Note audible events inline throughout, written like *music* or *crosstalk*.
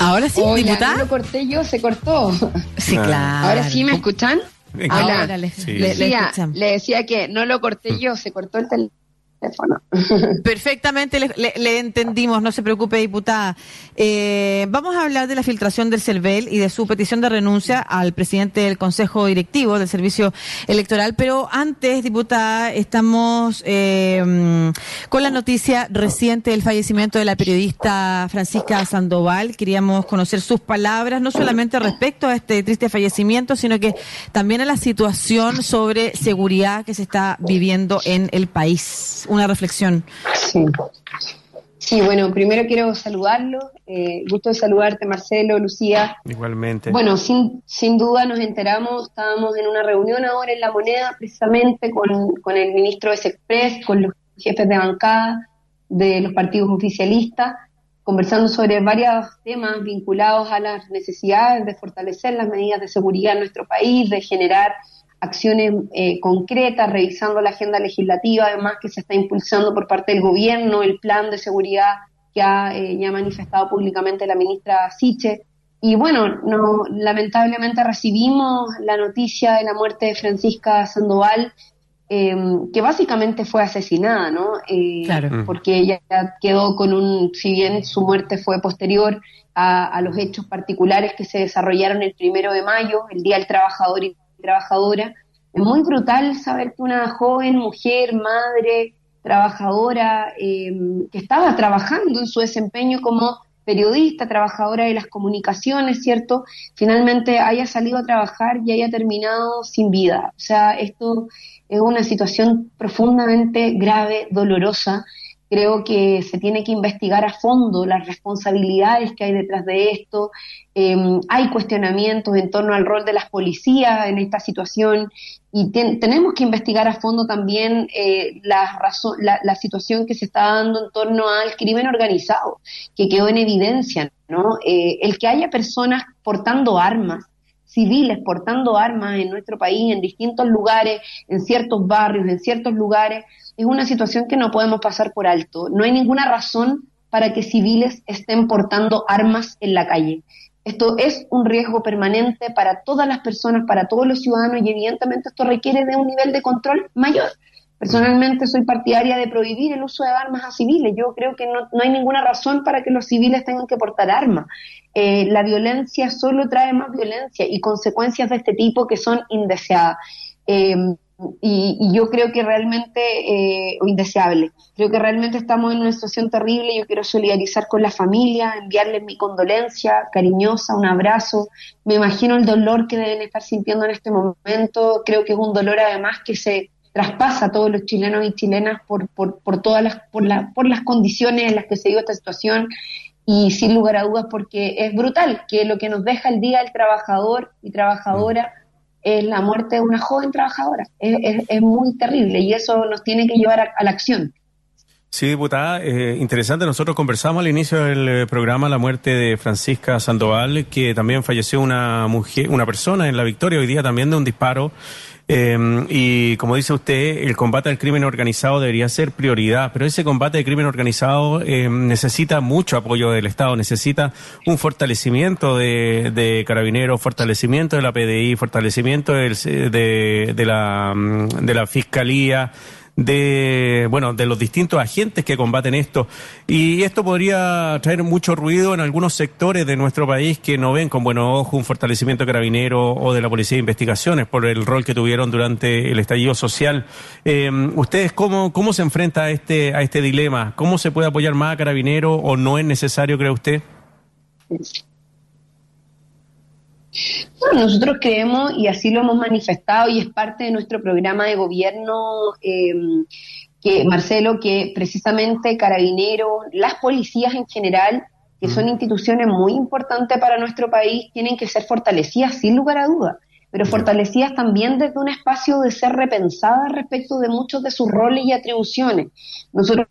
Ahora sí, Hola, diputada. no lo corté yo, se cortó. Sí, Ah. claro. Ahora sí me escuchan. Ahora Hola. le, Sí. le- le Decía- le decía que no lo corté yo, se cortó el teléfono. *laughs* Perfectamente le, le- entendimos, no se preocupe, diputada. Eh, vamos a hablar de la filtración del CERVEL y de su petición de renuncia al presidente del Consejo Directivo del Servicio Electoral, pero antes, diputada, estamos eh, con la noticia reciente del fallecimiento de la periodista Francisca Sandoval. Queríamos conocer sus palabras, no solamente respecto a este triste fallecimiento, sino que también a la situación sobre seguridad que se está viviendo en el país. Una reflexión. Sí. Sí, bueno, primero quiero saludarlo. Eh, gusto de saludarte, Marcelo, Lucía. Igualmente. Bueno, sin, sin duda nos enteramos, estábamos en una reunión ahora en La Moneda, precisamente con, con el ministro de Sexpress, con los jefes de bancada de los partidos oficialistas, conversando sobre varios temas vinculados a las necesidades de fortalecer las medidas de seguridad en nuestro país, de generar acciones eh, concretas, revisando la agenda legislativa, además que se está impulsando por parte del gobierno, el plan de seguridad que ha eh, ya manifestado públicamente la ministra Siche. Y bueno, no, lamentablemente recibimos la noticia de la muerte de Francisca Sandoval, eh, que básicamente fue asesinada, ¿no? Eh, Claro. Mm. Porque ella quedó con un, si bien su muerte fue posterior a, a los hechos particulares que se desarrollaron el primero de mayo, el Día del Trabajador y Trabajadora, es muy brutal saber que una joven mujer, madre, trabajadora, eh, que estaba trabajando en su desempeño como periodista, trabajadora de las comunicaciones, ¿cierto? Finalmente haya salido a trabajar y haya terminado sin vida. O sea, esto es una situación profundamente grave, dolorosa. Creo que se tiene que investigar a fondo las responsabilidades que hay detrás de esto. Eh, hay cuestionamientos en torno al rol de las policías en esta situación y ten- tenemos que investigar a fondo también eh, la, la, la situación que se está dando en torno al crimen organizado, que quedó en evidencia, ¿no? Eh, el que haya personas portando armas, civiles portando armas en nuestro país, en distintos lugares, en ciertos barrios, en ciertos lugares, es una situación que no podemos pasar por alto. No hay ninguna razón para que civiles estén portando armas en la calle. Esto es un riesgo permanente para todas las personas, para todos los ciudadanos y evidentemente esto requiere de un nivel de control mayor. Personalmente soy partidaria de prohibir el uso de armas a civiles. Yo creo que no, no hay ninguna razón para que los civiles tengan que portar armas. Eh, la violencia solo trae más violencia y consecuencias de este tipo que son indeseadas. Eh, y, y yo creo que realmente, eh, o indeseable, creo que realmente estamos en una situación terrible. Yo quiero solidarizar con la familia, enviarles mi condolencia cariñosa, un abrazo. Me imagino el dolor que deben estar sintiendo en este momento. Creo que es un dolor además que se traspasa a todos los chilenos y chilenas por, por, por todas las, por, la, por las condiciones en las que se dio esta situación y sin lugar a dudas porque es brutal que lo que nos deja el día del trabajador y trabajadora es la muerte de una joven trabajadora. Es, es, es muy terrible y eso nos tiene que llevar a, la acción. Sí, diputada, eh, interesante. Nosotros conversamos al inicio del eh, programa la muerte de Francisca Sandoval, que también falleció una mujer, una persona en la Victoria hoy día también de un disparo. Eh, y como dice usted, el combate al crimen organizado debería ser prioridad, pero ese combate al crimen organizado eh, necesita mucho apoyo del Estado, necesita un fortalecimiento de, de carabineros, fortalecimiento de la PDI, fortalecimiento del- de, de la, mm, de la Fiscalía de bueno de los distintos agentes que combaten esto. Y esto podría traer mucho ruido en algunos sectores de nuestro país que no ven con buenos ojos un fortalecimiento carabinero o de la policía de investigaciones por el rol que tuvieron durante el estallido social. Eh, ustedes cómo cómo se enfrenta a este a este dilema cómo se puede apoyar más a carabinero o no es necesario cree usted Bueno, nosotros creemos, y así lo hemos manifestado, y es parte de nuestro programa de gobierno, eh, que Marcelo, que precisamente Carabineros, las policías en general, que son instituciones muy importantes para nuestro país, tienen que ser fortalecidas sin lugar a dudas, pero fortalecidas también desde un espacio de ser repensadas respecto de muchos de sus roles y atribuciones. Nosotros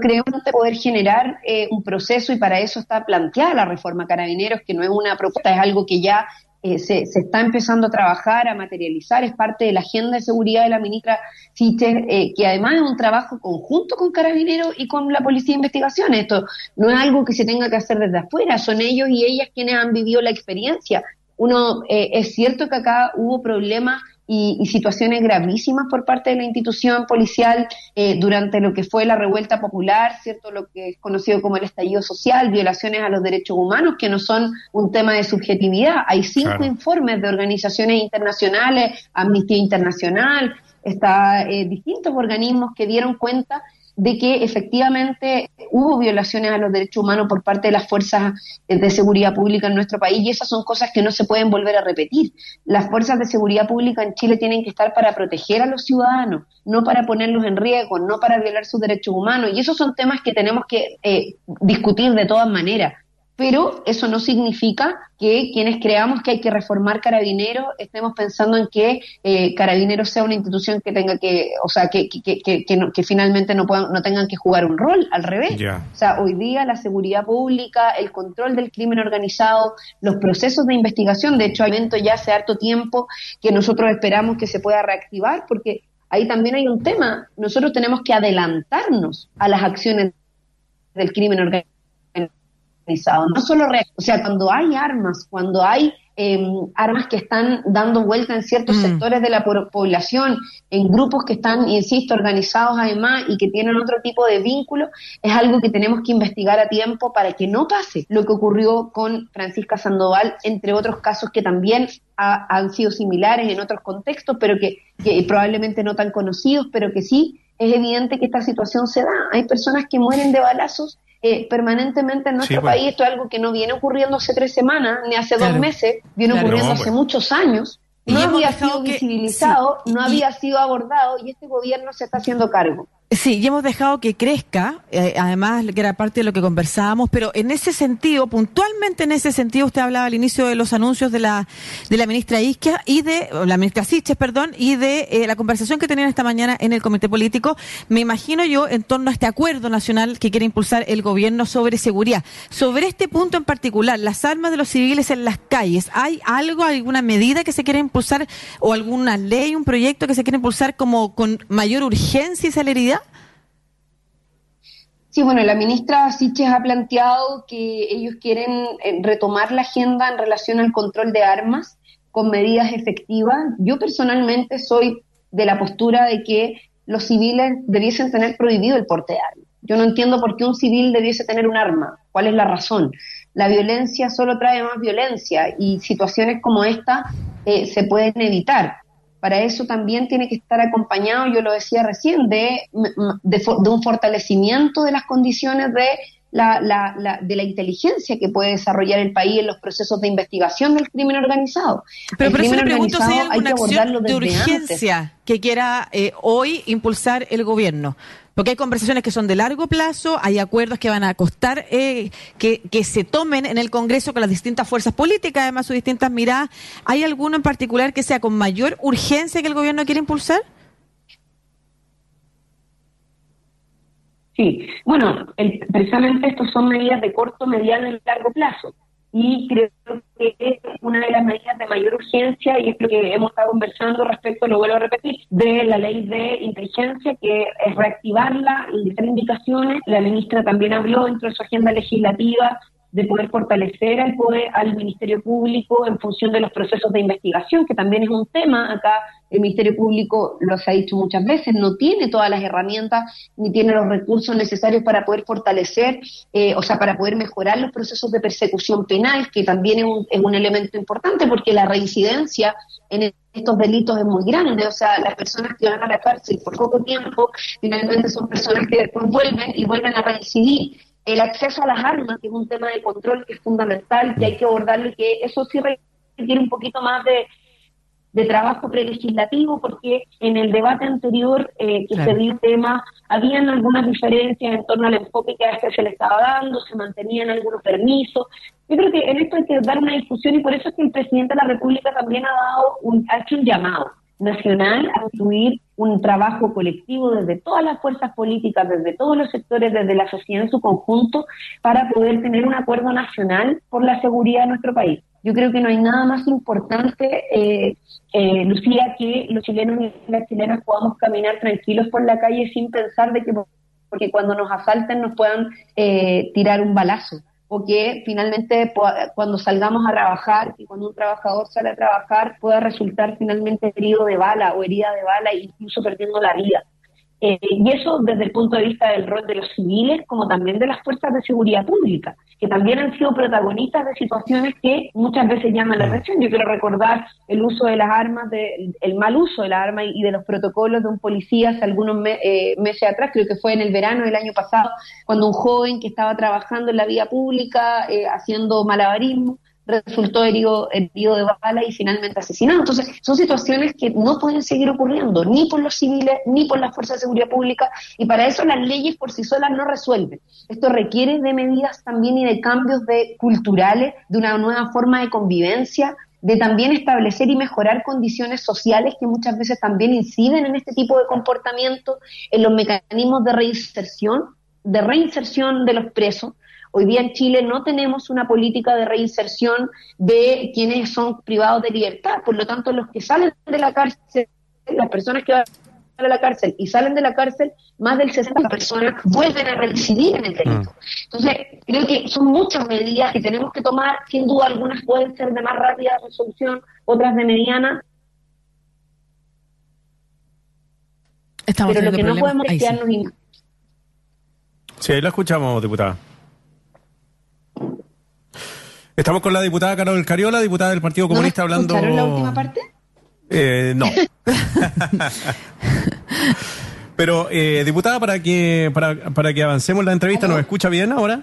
creemos poder generar eh, un proceso y para eso está planteada la reforma Carabineros, que no es una propuesta, es algo que ya eh, se, está empezando a trabajar, a materializar, es parte de la agenda de seguridad de la ministra Siches, eh, que además es un trabajo conjunto con Carabineros y con la Policía de Investigación. Esto no es algo que se tenga que hacer desde afuera, son ellos y ellas quienes han vivido la experiencia. Uno, eh, es cierto que acá hubo problemas y, situaciones gravísimas por parte de la institución policial eh, durante lo que fue la revuelta popular, ¿cierto? Lo que es conocido como el estallido social, violaciones a los derechos humanos, que no son un tema de subjetividad. Hay cinco informes de organizaciones internacionales, Amnistía Internacional, está eh, distintos organismos que dieron cuenta de que efectivamente hubo violaciones a los derechos humanos por parte de las fuerzas de seguridad pública en nuestro país y esas son cosas que no se pueden volver a repetir. Las fuerzas de seguridad pública en Chile tienen que estar para proteger a los ciudadanos, no para ponerlos en riesgo, no para violar sus derechos humanos y esos son temas que tenemos que eh, discutir de todas maneras pero eso no significa que quienes creamos que hay que reformar Carabineros estemos pensando en que eh, Carabineros sea una institución que tenga que, o sea, que, que, que, que, finalmente no, puedan, no tengan que jugar un rol, al revés. O sea, hoy día la seguridad pública, el control del crimen organizado, los procesos de investigación, de hecho, hay evento ya hace harto tiempo que nosotros esperamos que se pueda reactivar, porque ahí también hay un tema, nosotros tenemos que adelantarnos a las acciones del crimen organizado no solo, o sea, cuando hay armas, cuando hay em, armas que están dando vuelta en ciertos mm. sectores de la población, en grupos que están, insisto, organizados además y que tienen otro tipo de vínculo, es algo que tenemos que investigar a tiempo para que no pase lo que ocurrió con Francisca Sandoval, entre otros casos que también han sido similares en otros contextos, pero que, que probablemente no tan conocidos, pero que sí es evidente que esta situación se da. Hay personas que mueren de balazos eh, permanentemente en nuestro pues. país. Esto es algo que no viene ocurriendo hace tres semanas, ni hace dos meses, viene ocurriendo hace muchos años. No había sido visibilizado, no había sido abordado y este gobierno se está haciendo cargo. Sí, y hemos dejado que crezca, eh, además que era parte de lo que conversábamos, pero en ese sentido, puntualmente en ese sentido, usted hablaba al inicio de los anuncios de la de la ministra Isquia y de la ministra Siches, perdón, y de eh, la conversación que tenían esta mañana en el comité político. Me imagino yo en torno a este acuerdo nacional que quiere impulsar el gobierno sobre seguridad. Sobre este punto en particular, las armas de los civiles en las calles, ¿hay algo, alguna medida que se quiere impulsar o alguna ley, un proyecto que se quiere impulsar como con mayor urgencia y celeridad? Sí, bueno, la ministra Siches ha planteado que ellos quieren eh, retomar la agenda en relación al control de armas con medidas efectivas. Yo personalmente soy de la postura de que los civiles debiesen tener prohibido el porte de armas. Yo no entiendo por qué un civil debiese tener un arma. ¿Cuál es la razón? La violencia solo trae más violencia y situaciones como esta eh, se pueden evitar para eso también tiene que estar acompañado, yo lo decía recién, de, de, un fortalecimiento de las condiciones de la, de la inteligencia que puede desarrollar el país en los procesos de investigación del crimen organizado. Pero por eso le pregunto si hay alguna acción de urgencia que quiera eh, hoy impulsar el gobierno. Porque hay conversaciones que son de largo plazo, hay acuerdos que van a costar eh, que, que se tomen en el Congreso con las distintas fuerzas políticas, además sus distintas miradas. ¿Hay alguno en particular que sea con mayor urgencia que el gobierno quiere impulsar? Sí, bueno, precisamente estos son medidas de corto, mediano y largo plazo. Y creo que es una de las medidas de mayor urgencia, y es lo que hemos estado conversando respecto, lo vuelvo a repetir, de la ley de inteligencia, que es reactivarla y hacer indicaciones. La ministra también habló dentro de su agenda legislativa de poder fortalecer al poder al Ministerio Público en función de los procesos de investigación, que también es un tema. Acá el Ministerio Público, lo ha dicho muchas veces, no tiene todas las herramientas ni tiene los recursos necesarios para poder fortalecer, eh, o sea, para poder mejorar los procesos de persecución penal, que también es un, es un elemento importante porque la reincidencia en estos delitos es muy grande, o sea, las personas que van a la cárcel por poco tiempo, finalmente son personas que después vuelven y vuelven a reincidir el acceso a las armas, que es un tema de control que es fundamental, que hay que abordarlo y que eso sí requiere un poquito más de, de trabajo prelegislativo, porque en el debate anterior eh, que se dio el tema, habían algunas diferencias en torno al enfoque que a este se le estaba dando, se mantenían algunos permisos. Yo creo que en esto hay que dar una discusión y por eso es que el presidente de la República también ha dado un, ha hecho un llamado nacional a construir un trabajo colectivo desde todas las fuerzas políticas, desde todos los sectores, desde la sociedad en su conjunto, para poder tener un acuerdo nacional por la seguridad de nuestro país. yo creo que no hay nada más importante, eh, eh, Lucía, que los chilenos y las chilenas podamos caminar tranquilos por la calle sin pensar de que porque cuando nos asalten nos puedan eh, tirar un balazo o que finalmente cuando salgamos a trabajar y cuando un trabajador sale a trabajar pueda resultar finalmente herido de bala o herida de bala e incluso perdiendo la vida. Eh, y eso desde el punto de vista del rol de los civiles como también de las fuerzas de seguridad pública, que también han sido protagonistas de situaciones que muchas veces llaman la atención. Yo quiero recordar el uso de las armas, de, el mal uso de las armas y de los protocolos de un policía hace algunos eh, meses atrás, creo que fue en el verano del año pasado, cuando un joven que estaba trabajando en la vía pública eh, haciendo malabarismo resultó herido, herido de bala y finalmente asesinado. Entonces, son situaciones que no pueden seguir ocurriendo, ni por los civiles, ni por las fuerzas de seguridad pública, y para eso las leyes por sí solas no resuelven. Esto requiere de medidas también y de cambios de culturales, de una nueva forma de convivencia, de también establecer y mejorar condiciones sociales que muchas veces también inciden en este tipo de comportamiento, en los mecanismos de reinserción, de reinserción de los presos, Hoy día en Chile no tenemos una política de reinserción de quienes son privados de libertad. Por lo tanto, los que salen de la cárcel, las personas que van a la cárcel y salen de la cárcel, más del 60 de personas vuelven a reincidir en el delito. Mm. Entonces, creo que son muchas medidas que tenemos que tomar. Sin duda, algunas pueden ser de más rápida resolución, otras de mediana. Estamos pero lo que no podemos es quedarnos... Sí, ahí la escuchamos, diputada. Estamos con la diputada Carol Cariola, diputada del Partido Comunista, hablando. ¿Escucharon la última parte? Eh, no. *laughs* Pero, eh, diputada, para que, para, para que avancemos la entrevista, ¿nos escucha bien ahora?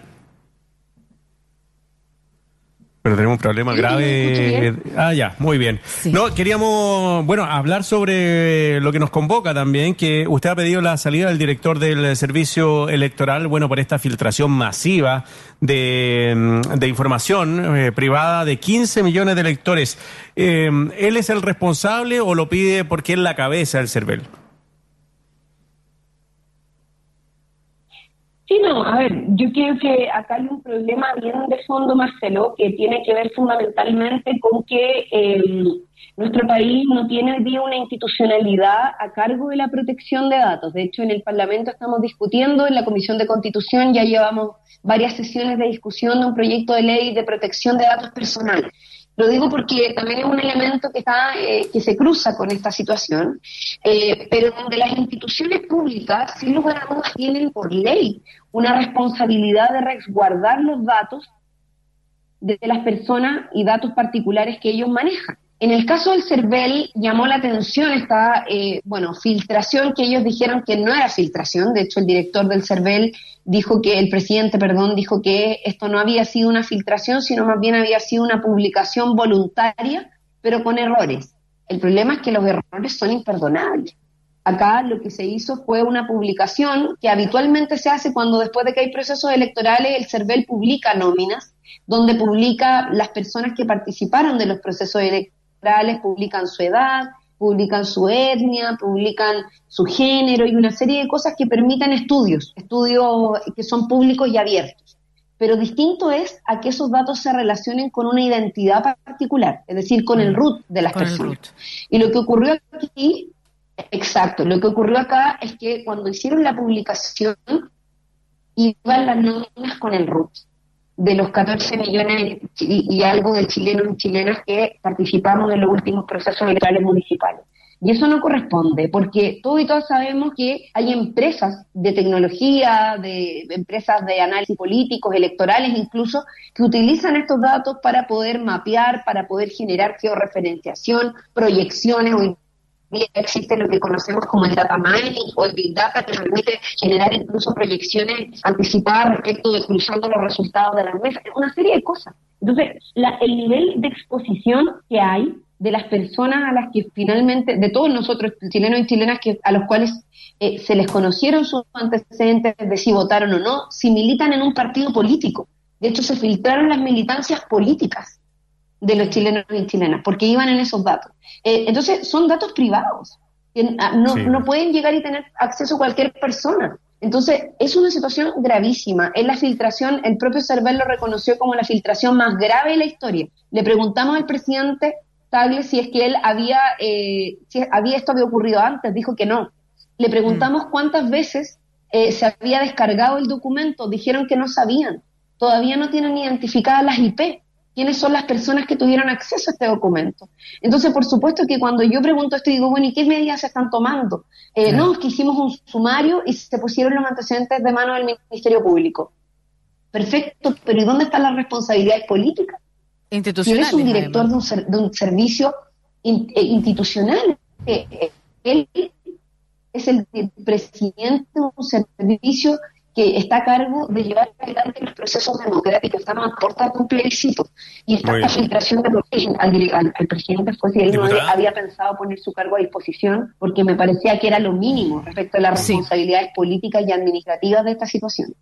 Pero tenemos un problema grave. Ah, ya, muy bien. No, queríamos, bueno, hablar sobre lo que nos convoca también, que usted ha pedido la salida del director del servicio electoral, bueno, por esta filtración masiva de, mm, información eh, privada de 15 millones de electores. Eh, ¿Él es el responsable o lo pide porque es la cabeza del CERVEL? Sí, no, a ver, yo creo que acá hay un problema bien de fondo, Marcelo, que tiene que ver fundamentalmente con que em, nuestro país no tiene hoy día una institucionalidad a cargo de la protección de datos. De hecho, en el Parlamento estamos discutiendo, en la Comisión de Constitución ya llevamos varias sesiones de discusión de un proyecto de ley de protección de datos personales. Lo digo porque también es un elemento que está eh, que se cruza con esta situación, eh, pero donde las instituciones públicas, sin lugar a dudas, tienen por ley una responsabilidad de resguardar los datos de las personas y datos particulares que ellos manejan. En el caso del CERVEL llamó la atención esta, eh, bueno, filtración que ellos dijeron que no era filtración. De hecho, el director del CERVEL dijo que, el presidente, perdón, dijo que esto no había sido una filtración, sino más bien había sido una publicación voluntaria, pero con errores. El problema es que los errores son imperdonables. Acá lo que se hizo fue una publicación que habitualmente se hace cuando después de que hay procesos electorales el CERVEL publica nóminas, donde publica las personas que participaron de los procesos electorales publican su edad, publican su etnia, publican su género y una serie de cosas que permiten estudios, estudios que son públicos y abiertos. Pero distinto es a que esos datos se relacionen con una identidad particular, es decir, con el mm. root de las personas. Y lo que ocurrió aquí, exacto, lo que ocurrió acá es que cuando hicieron la publicación, iban las nóminas con el root de los 14 millones y, algo de chilenos y chilenas que participamos en los últimos procesos electorales municipales. Y eso no corresponde, porque todos y todas sabemos que hay empresas de tecnología, de empresas de análisis políticos, electorales incluso, que utilizan estos datos para poder mapear, para poder generar georreferenciación, proyecciones o existe lo que conocemos como el data mining o el big data que permite generar incluso proyecciones anticipadas respecto de cruzando los resultados de las mesas, una serie de cosas. Entonces, el nivel de exposición que hay de las personas a las que finalmente, de todos nosotros, chilenos y chilenas, que, a los cuales eh, se les conocieron sus antecedentes de si votaron o no, si militan en un partido político. De hecho, se filtraron las militancias políticas de los chilenos y chilenas, porque iban en esos datos. Eh, entonces, son datos privados. Ah, no, no pueden llegar y tener acceso a cualquier persona. Entonces, es una situación gravísima. En la filtración, el propio Cervel lo reconoció como la filtración más grave de la historia. Le preguntamos al presidente Tagle si es que él había, eh, si había esto había ocurrido antes, dijo que no. Le preguntamos cuántas veces eh, se había descargado el documento, dijeron que no sabían. Todavía no tienen identificadas las IP quiénes son las personas que tuvieron acceso a este documento. Entonces, por supuesto que cuando yo pregunto esto, digo, bueno, ¿y qué medidas se están tomando? Eh, no, es que hicimos un sumario y se pusieron los antecedentes de mano del Ministerio Público. Perfecto, pero ¿y dónde están las responsabilidades políticas? Institucionales. Si él es un director de un, de un, servicio eh, institucional, eh, él es el presidente de un servicio que está a cargo de llevar adelante los procesos democráticos, estamos a puerta de un plebiscito. Y esta filtración de al, al, presidente fue si él no había pensado poner su cargo a disposición, porque me parecía que era lo mínimo respecto a las responsabilidades políticas y administrativas de esta situación.